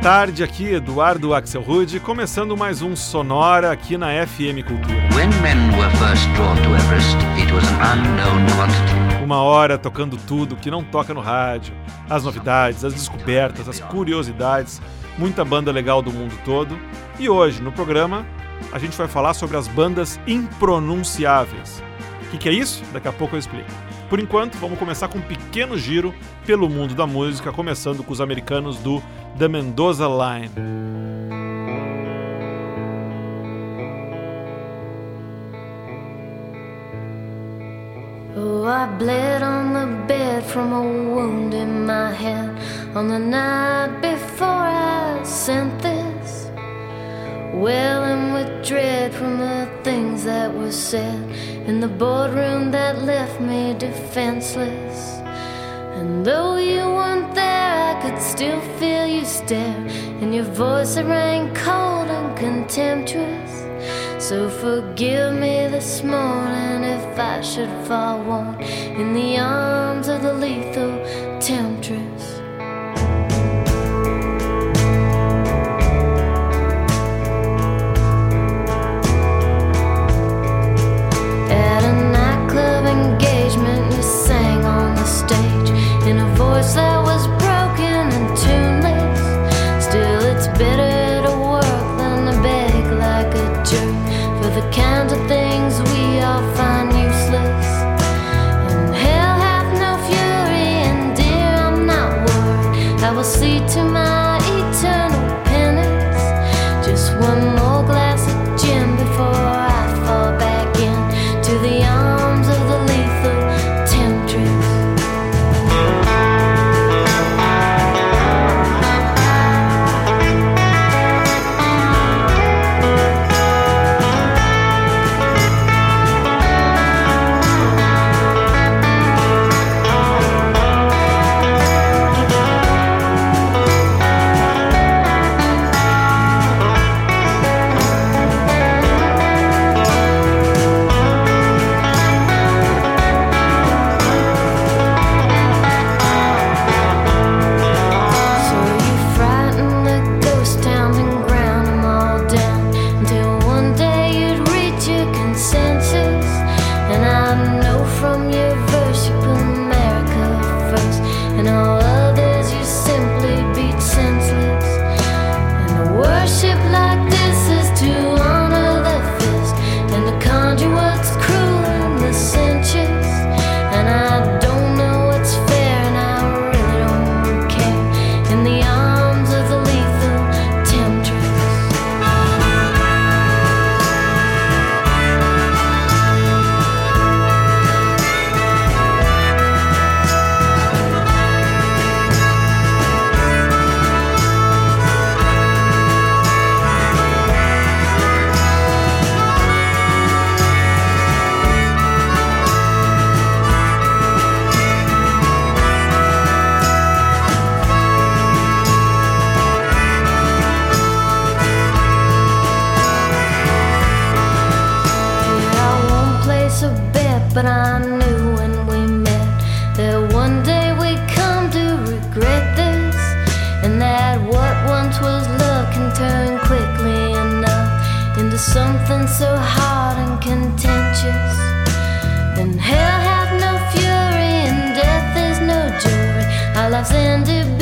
boa tarde, aqui Eduardo Axel Rude, começando mais um Sonora aqui na FM Cultura. Uma hora tocando tudo que não toca no rádio, as novidades, as descobertas, as curiosidades, muita banda legal do mundo todo. E hoje, no programa, a gente vai falar sobre as bandas impronunciáveis. O que, que é isso? Daqui a pouco eu explico. Por enquanto, vamos começar com um pequeno giro pelo mundo da música, começando com os americanos do The Mendoza Line. Oh, I bled on the bed from a wound in my on the night before I sent this. Welling with dread from the things that were said in the boardroom that left me defenseless. And though you weren't there, I could still feel you stare. and your voice, it rang cold and contemptuous. So forgive me this morning if I should fall one in the arms of the lethal temptress. Dug it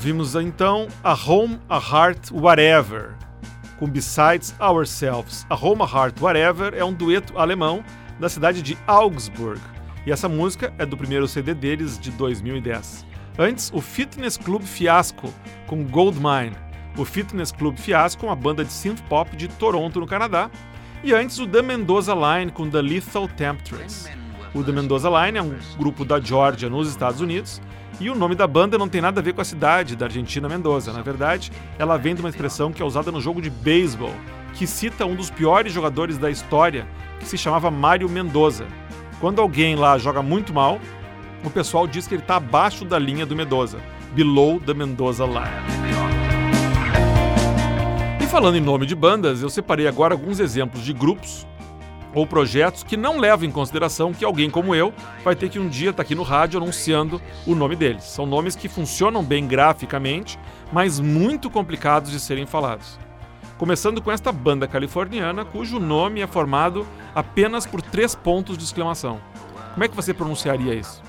Ouvimos então A Home, A Heart, Whatever, com Besides Ourselves. A Home, A Heart, Whatever é um dueto alemão da cidade de Augsburg, e essa música é do primeiro CD deles de 2010. Antes, o Fitness Club Fiasco, com Goldmine. O Fitness Club Fiasco é uma banda de synth pop de Toronto, no Canadá. E antes, o The Mendoza Line com The Lethal Temptress. O The Mendoza Line é um grupo da Georgia, nos Estados Unidos, e o nome da banda não tem nada a ver com a cidade da Argentina, Mendoza. Na verdade, ela vem de uma expressão que é usada no jogo de beisebol, que cita um dos piores jogadores da história, que se chamava Mário Mendoza. Quando alguém lá joga muito mal, o pessoal diz que ele está abaixo da linha do Mendoza, below the Mendoza line. E falando em nome de bandas, eu separei agora alguns exemplos de grupos ou projetos que não levam em consideração que alguém como eu vai ter que um dia estar aqui no rádio anunciando o nome deles. São nomes que funcionam bem graficamente, mas muito complicados de serem falados. Começando com esta banda californiana, cujo nome é formado apenas por três pontos de exclamação. Como é que você pronunciaria isso?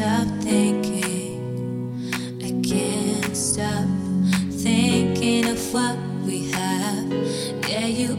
stop thinking. I can't stop thinking of what we have. Yeah, you.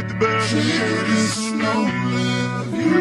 With the burning head, it's a lonely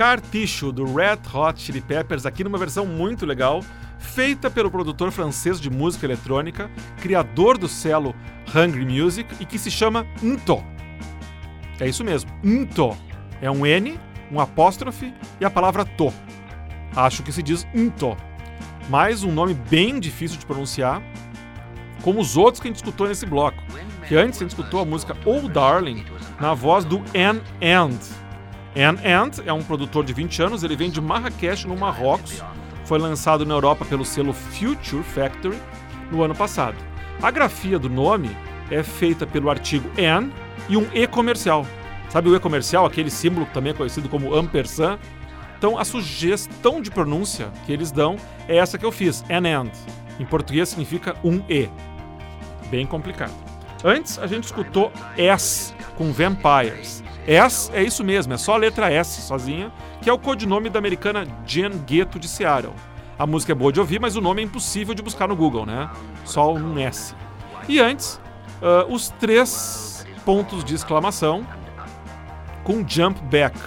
Scar Tissue do Red Hot Chili Peppers aqui numa versão muito legal, feita pelo produtor francês de música eletrônica, criador do selo Hungry Music e que se chama Nto. É isso mesmo, Nto. É um N, um apóstrofe e a palavra to. Acho que se diz Nto. Mas um nome bem difícil de pronunciar, como os outros que a gente escutou nesse bloco. Que antes a gente escutou a música Oh Darling na voz do Ann And. Ann Ant é um produtor de 20 anos, ele vem de Marrakech, no Marrocos. Foi lançado na Europa pelo selo Future Factory no ano passado. A grafia do nome é feita pelo artigo N e um E comercial. Sabe o E comercial, aquele símbolo que também é conhecido como ampersand? Então a sugestão de pronúncia que eles dão é essa que eu fiz, An and. Em português significa um E. Bem complicado. Antes a gente escutou S com Vampires. S é isso mesmo, é só a letra S sozinha, que é o codinome da americana Jen Ghetto de Seattle. A música é boa de ouvir, mas o nome é impossível de buscar no Google, né? Só um S. E antes, ah, os três pontos de exclamação com Jump Back.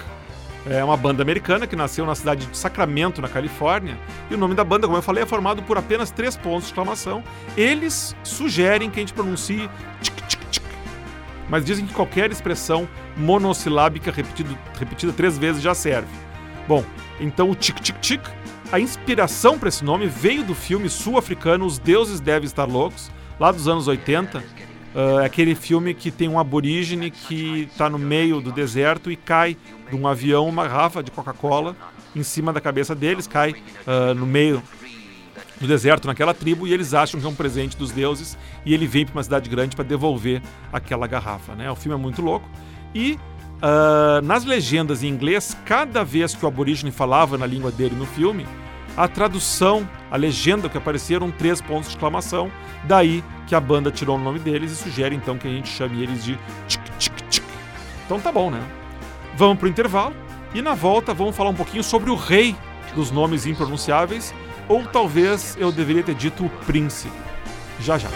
É uma banda americana que nasceu na cidade de Sacramento, na Califórnia, e o nome da banda, como eu falei, é formado por apenas três pontos de exclamação. Eles sugerem que a gente pronuncie tchic, tchic, tchic, mas dizem que qualquer expressão monossilábica repetido, repetida três vezes já serve. Bom, então o tic tic tic, a inspiração para esse nome veio do filme sul-africano Os Deuses Devem Estar Loucos, lá dos anos 80. Uh, é aquele filme que tem um aborígene que está no meio do deserto e cai de um avião uma garrafa de Coca-Cola em cima da cabeça deles, cai uh, no meio no deserto naquela tribo e eles acham que é um presente dos deuses e ele vem para uma cidade grande para devolver aquela garrafa. Né? O filme é muito louco e ah, nas legendas em inglês, cada vez que o aborígene falava na língua dele no filme, a tradução, a legenda que aparecia eram três pontos de exclamação, daí que a banda tirou o nome deles e sugere então que a gente chame eles de tchic tchic tchic. Então tá bom, né? Vamos pro intervalo e na volta vamos falar um pouquinho sobre o rei dos nomes impronunciáveis, ou talvez eu deveria ter dito o príncipe. Já já.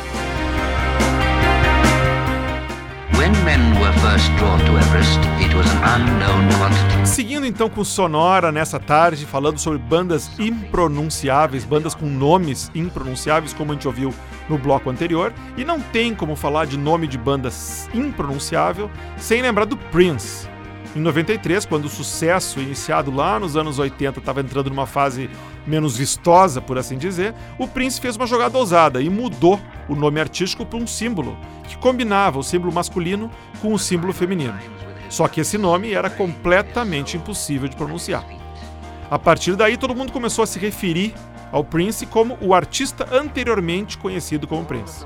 Seguindo então com Sonora nessa tarde, falando sobre bandas impronunciáveis, bandas com nomes impronunciáveis, como a gente ouviu no bloco anterior, e não tem como falar de nome de bandas impronunciável sem lembrar do Prince. Em 93, quando o sucesso iniciado lá nos anos 80 estava entrando numa fase menos vistosa, por assim dizer, o Prince fez uma jogada ousada e mudou o nome artístico para um símbolo, que combinava o símbolo masculino com o símbolo feminino. Só que esse nome era completamente impossível de pronunciar. A partir daí, todo mundo começou a se referir ao Prince como o artista anteriormente conhecido como Prince.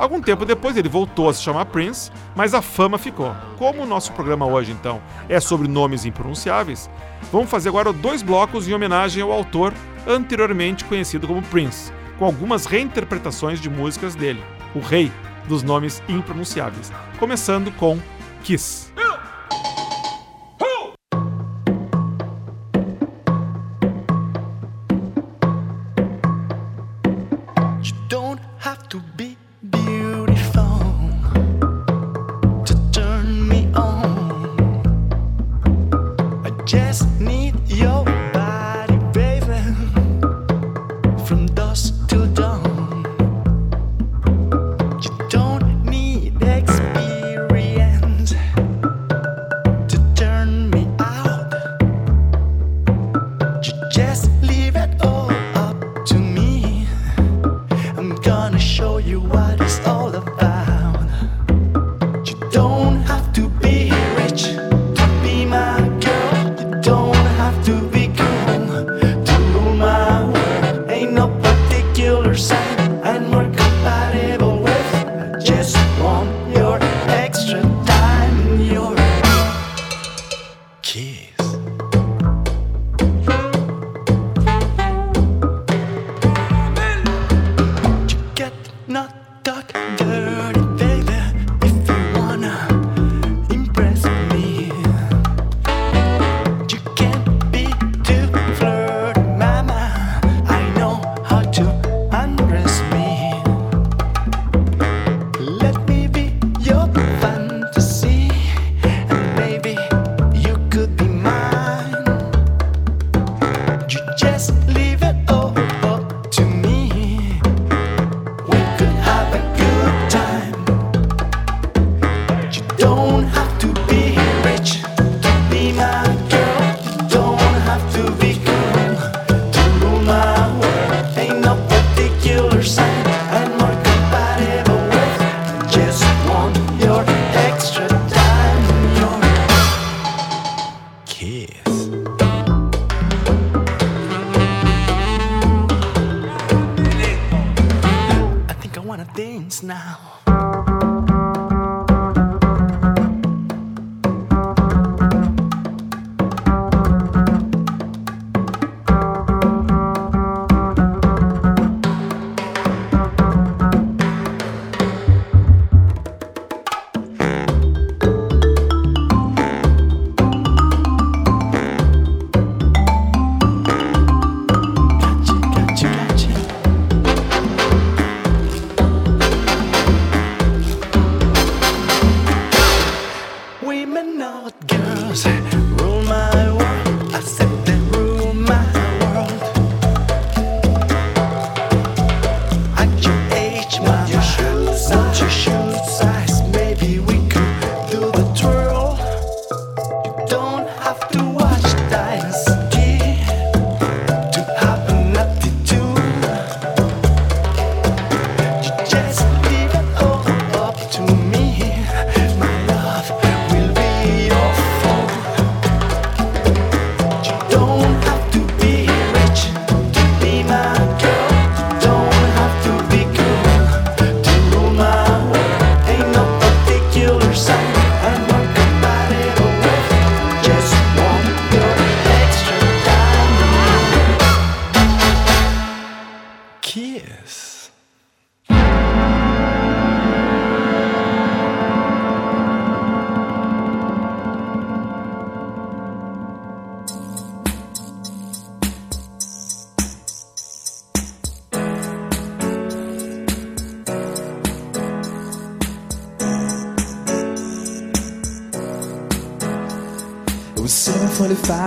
Algum tempo depois ele voltou a se chamar Prince, mas a fama ficou. Como o nosso programa hoje, então, é sobre nomes impronunciáveis, vamos fazer agora dois blocos em homenagem ao autor anteriormente conhecido como Prince, com algumas reinterpretações de músicas dele, o rei dos nomes impronunciáveis, começando com Kiss.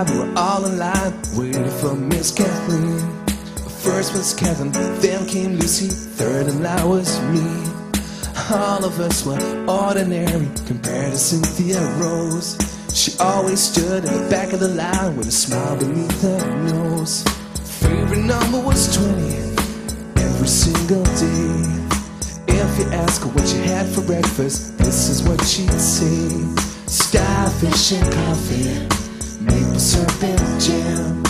alive, we're all alive, waiting for Miss Kathleen. First was Kevin, then came Lucy, third and that was me. All of us were ordinary compared to Cynthia Rose. She always stood in the back of the line with a smile beneath her nose. Favorite number was 20 every single day. If you ask her what she had for breakfast, this is what she'd say. Starfish and coffee maple serpent jam,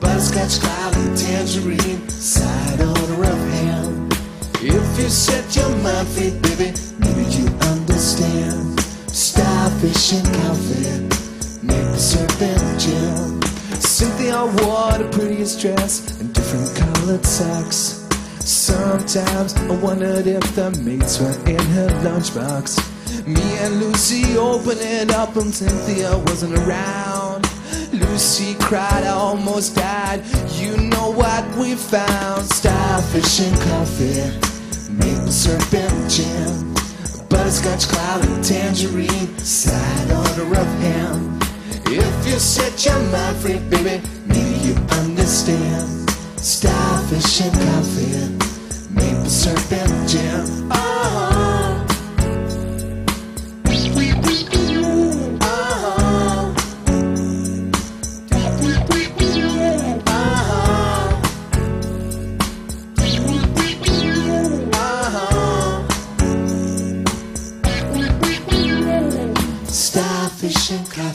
butterscotch cloudy tangerine, side on a rough ham. If you set your mind free, baby, maybe you understand. Starfish and coffee, maple serpent jam. Cynthia wore the prettiest dress and different colored socks. Sometimes I wondered if the mates were in her lunchbox. Me and Lucy opened it up and Cynthia wasn't around she cried, I almost died. You know what we found? Starfish and coffee, maple serpent jam, butterscotch cloud and tangerine, side on a rough ham. If you set your mind free, baby, maybe you understand. Starfish and coffee, maple serpent jam. Oh. Uh-huh.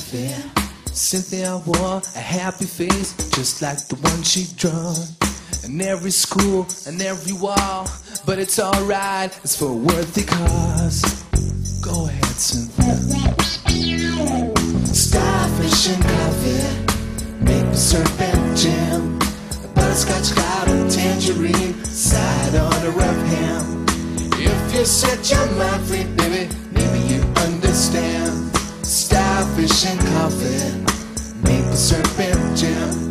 Cynthia wore a happy face, just like the one she drawn. In every school and every wall, but it's alright, it's for a worthy cause. Go ahead, Cynthia. Starfish and coffee, maple syrup and jam, butterscotch cloud and tangerine, side on a rough ham. If you set your mind free, baby. dolphin, maple and jam.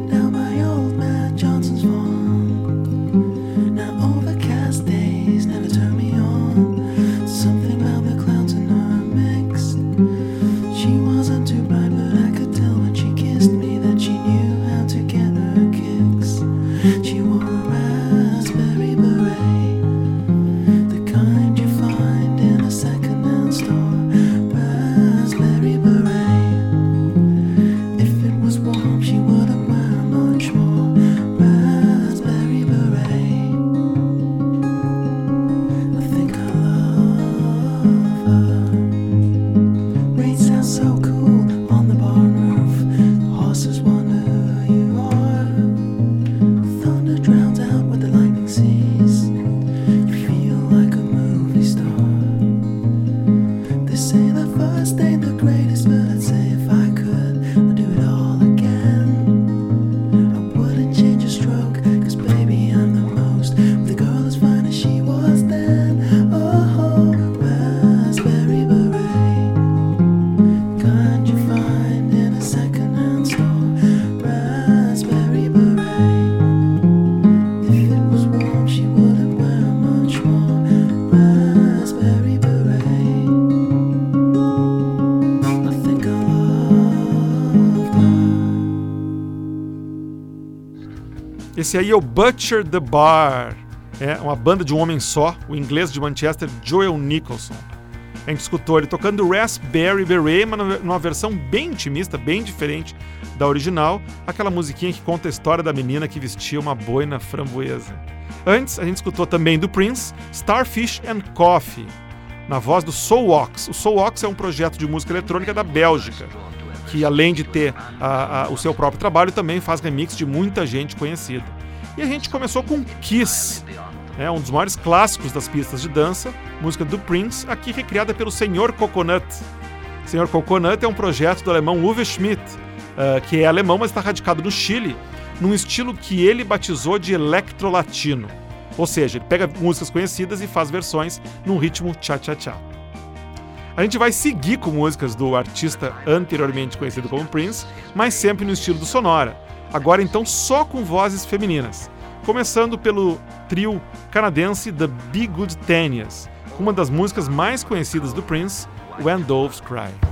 Esse aí é o Butcher the Bar. É uma banda de um homem só, o inglês de Manchester, Joel Nicholson. A gente escutou ele tocando Raspberry Beret, mas numa versão bem intimista, bem diferente da original, aquela musiquinha que conta a história da menina que vestia uma boina framboesa. Antes, a gente escutou também do Prince, Starfish and Coffee, na voz do Soulwax. O Soulwax é um projeto de música eletrônica da Bélgica, que além de ter a- a- o seu próprio trabalho, também faz remix de muita gente conhecida. E a gente começou com Kiss, né, um dos maiores clássicos das pistas de dança, música do Prince, aqui recriada pelo Senhor Coconut. Senhor Coconut é um projeto do alemão Uwe Schmidt, ah, que é alemão, mas está radicado no Chile, num estilo que ele batizou de electrolatino. Ou seja, ele pega músicas conhecidas e faz versões num ritmo cha-cha-cha. A gente vai seguir com músicas do artista anteriormente conhecido como Prince, mas sempre no estilo do Sonora. Agora então só com vozes femininas. Começando pelo trio canadense The Be Good Tenias, com uma das músicas mais conhecidas do Prince, When Doves Cry.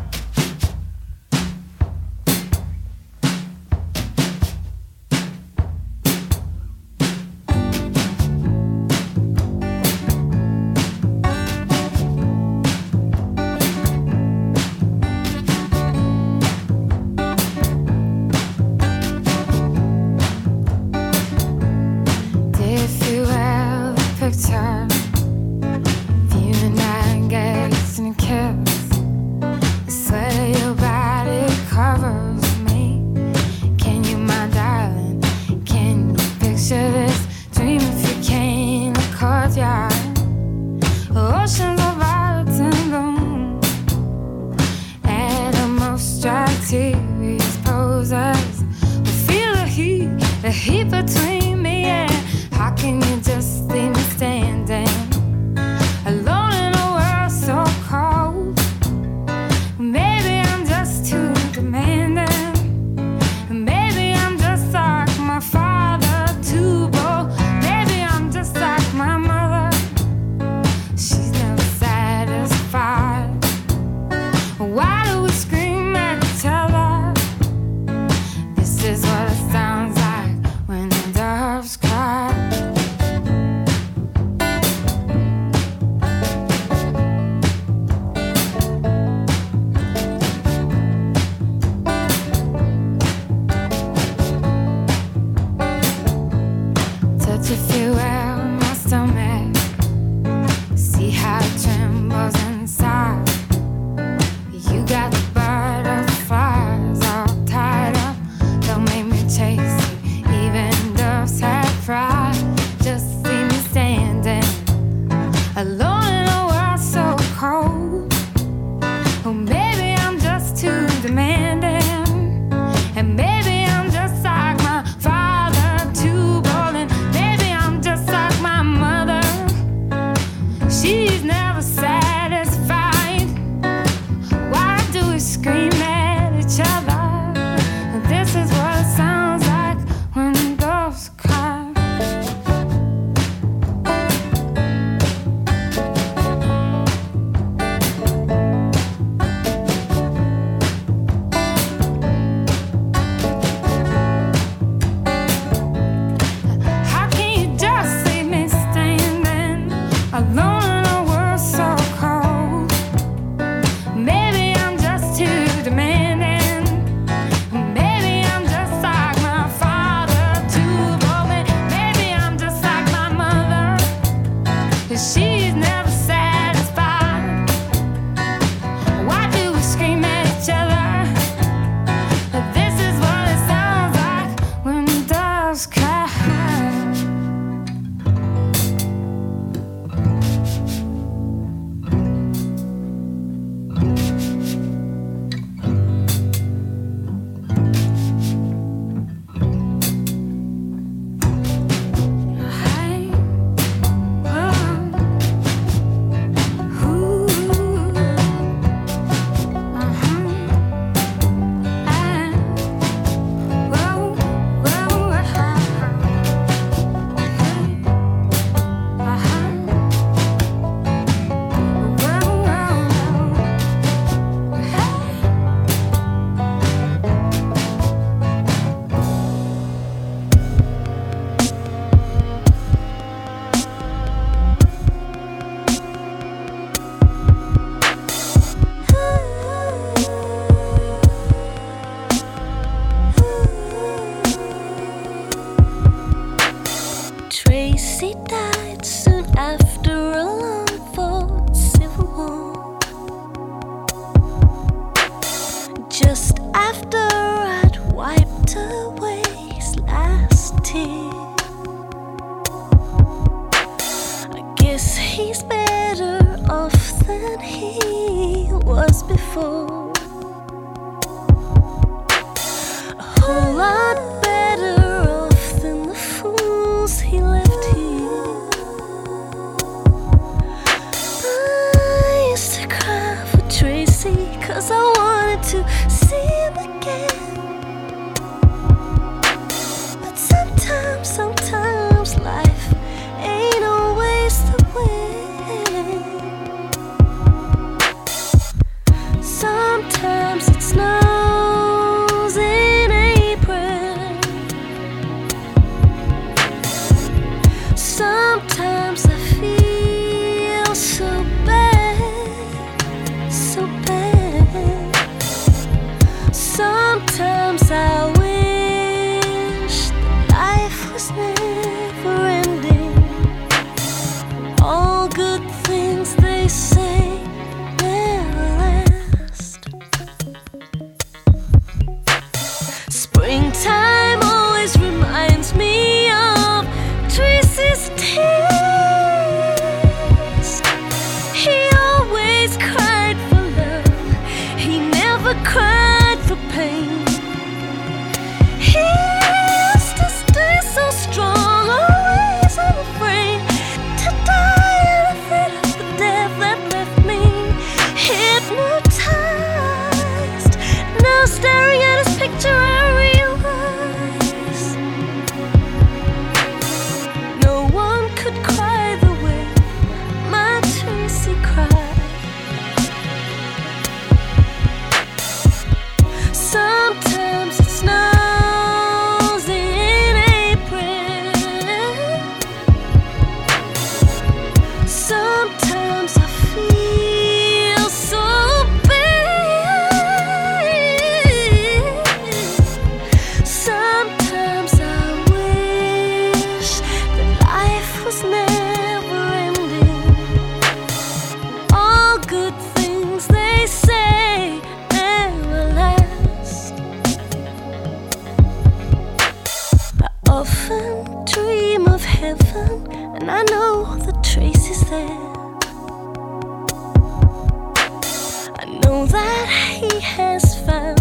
Know that he has found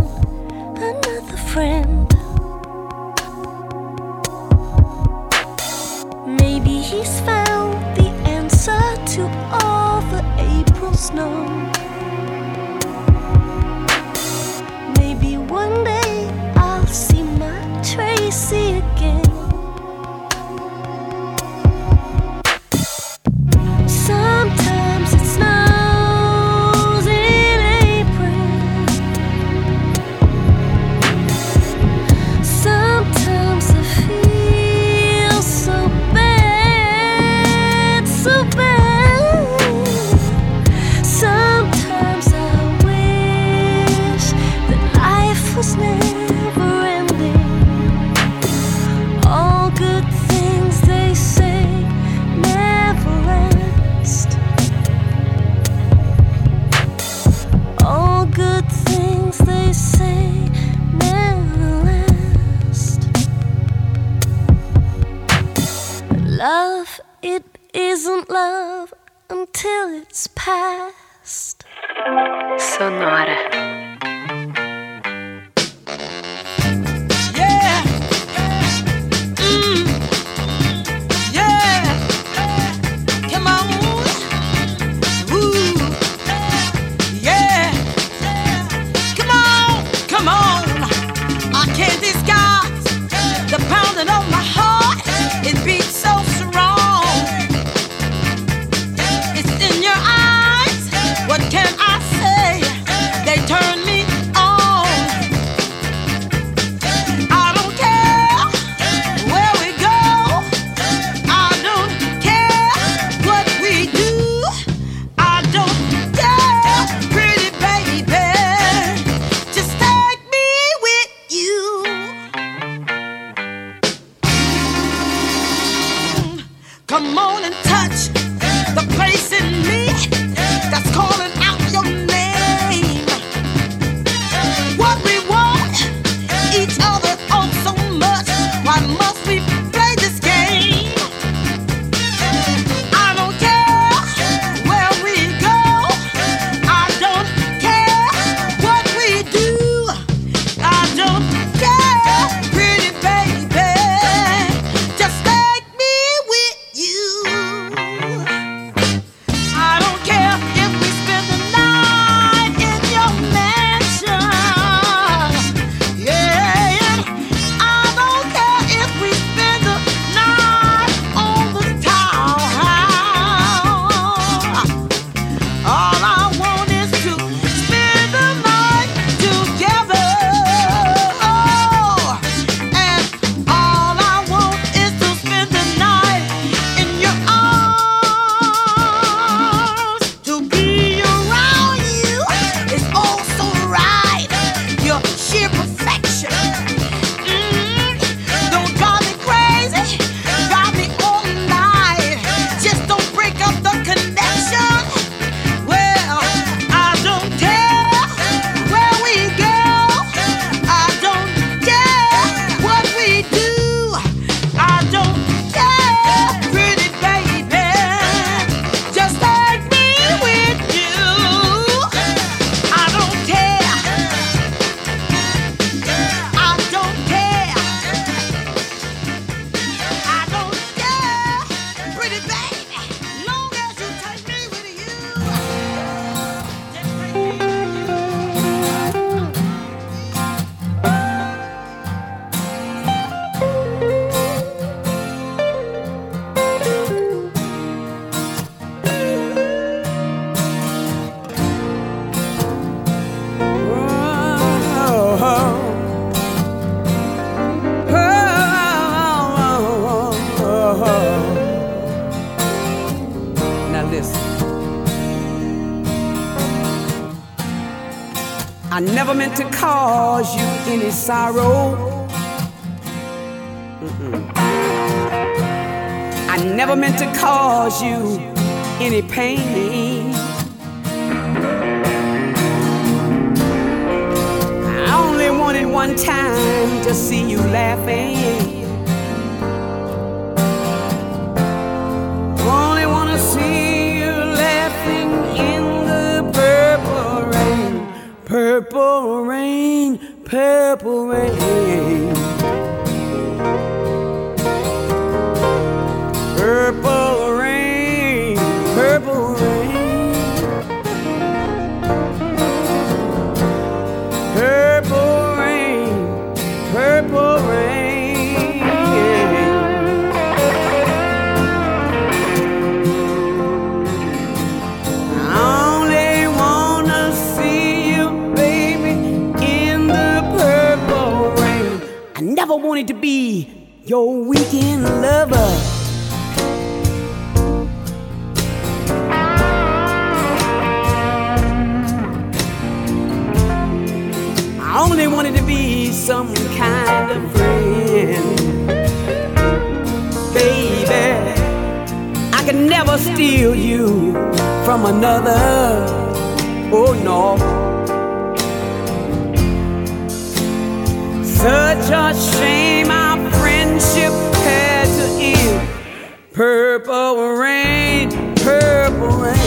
another friend. Maybe he's found the answer to all the April snow. Maybe one day I'll see my Tracy again. till it's past. Sonora. To cause you any sorrow. Mm-mm. I never meant to cause you any pain. I only wanted one time to see you laughing. Your weekend lover. I only wanted to be some kind of friend. Baby, I could never steal you from another. Oh no. Such a shame our friendship had to end. Purple rain, purple rain.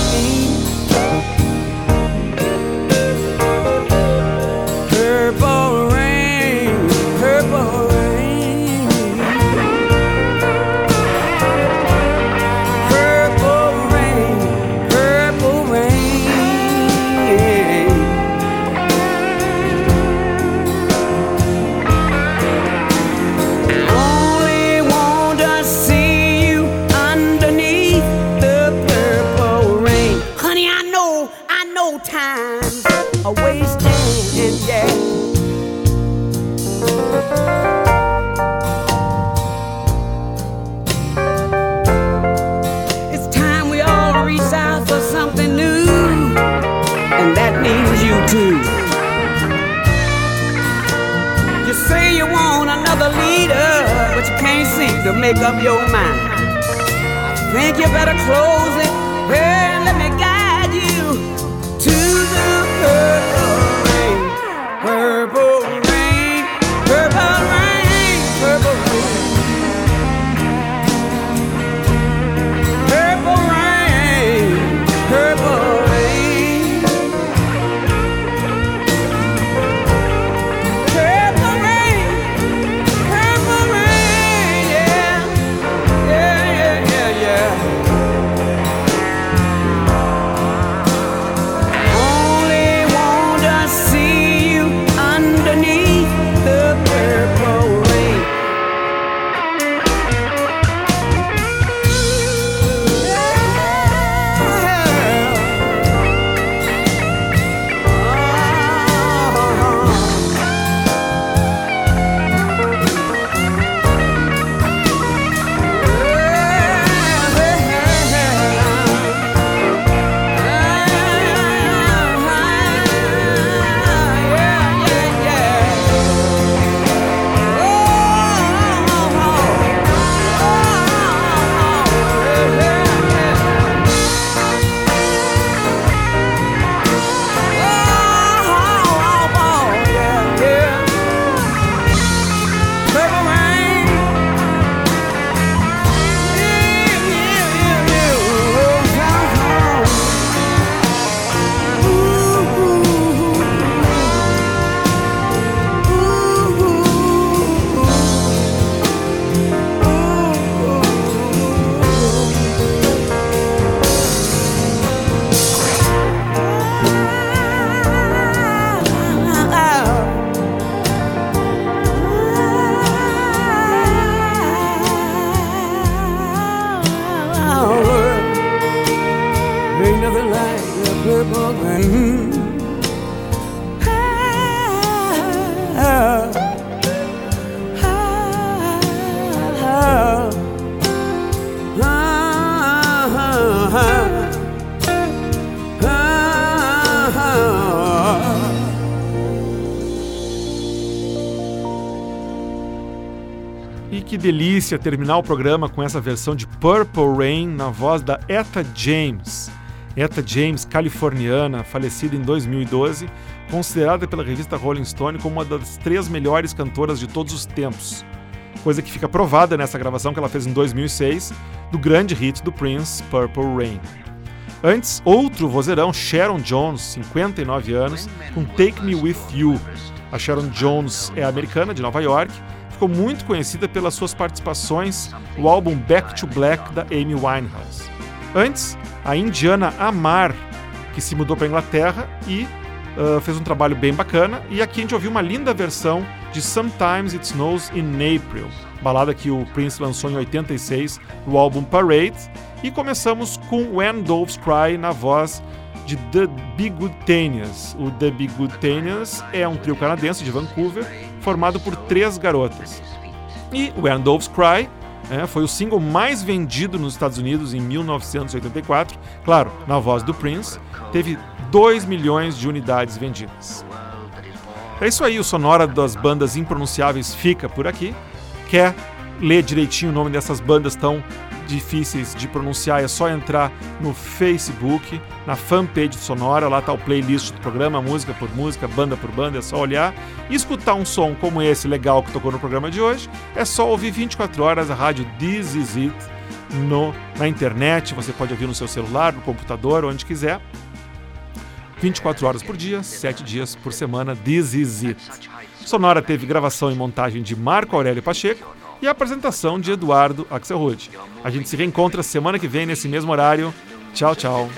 To make up your mind. I think you better close it and let me guide you to the purple rain, purple delícia terminar o programa com essa versão de Purple Rain na voz da Etta James. Etta James, californiana, falecida em 2012, considerada pela revista Rolling Stone como uma das três melhores cantoras de todos os tempos. Coisa que fica provada nessa gravação que ela fez em 2006 do grande hit do Prince, Purple Rain. Antes, outro vozeirão, Sharon Jones, 59 anos, com Take Me With You. A Sharon Jones é americana, de Nova York, ficou muito conhecida pelas suas participações no álbum Back to Black da Amy Winehouse. Antes, a indiana Amar, que se mudou para a Inglaterra e uh, fez um trabalho bem bacana. E aqui a gente ouviu uma linda versão de Sometimes It Snows in April, balada que o Prince lançou em 86 no álbum Parade. E começamos com When Doves Cry na voz de The Big Good Tanias. O The Big Good Tanias é um trio canadense de Vancouver formado por três garotas. E When Doves Cry é, foi o single mais vendido nos Estados Unidos em 1984, claro, na voz do Prince, teve 2 milhões de unidades vendidas. É isso aí, o Sonora das bandas impronunciáveis fica por aqui. Quer ler direitinho o nome dessas bandas tão difíceis de pronunciar, é só entrar no Facebook, na fanpage Sonora, lá tá o playlist do programa, música por música, banda por banda, é só olhar e escutar um som como esse legal que tocou no programa de hoje. É só ouvir 24 horas a rádio This Is It no, na internet, você pode ouvir no seu celular, no computador, onde quiser. 24 horas por dia, 7 dias por semana, This Is It. Sonora teve gravação e montagem de Marco Aurélio Pacheco e a apresentação de Eduardo Axelrod. A gente se reencontra semana que vem nesse mesmo horário. Tchau, tchau.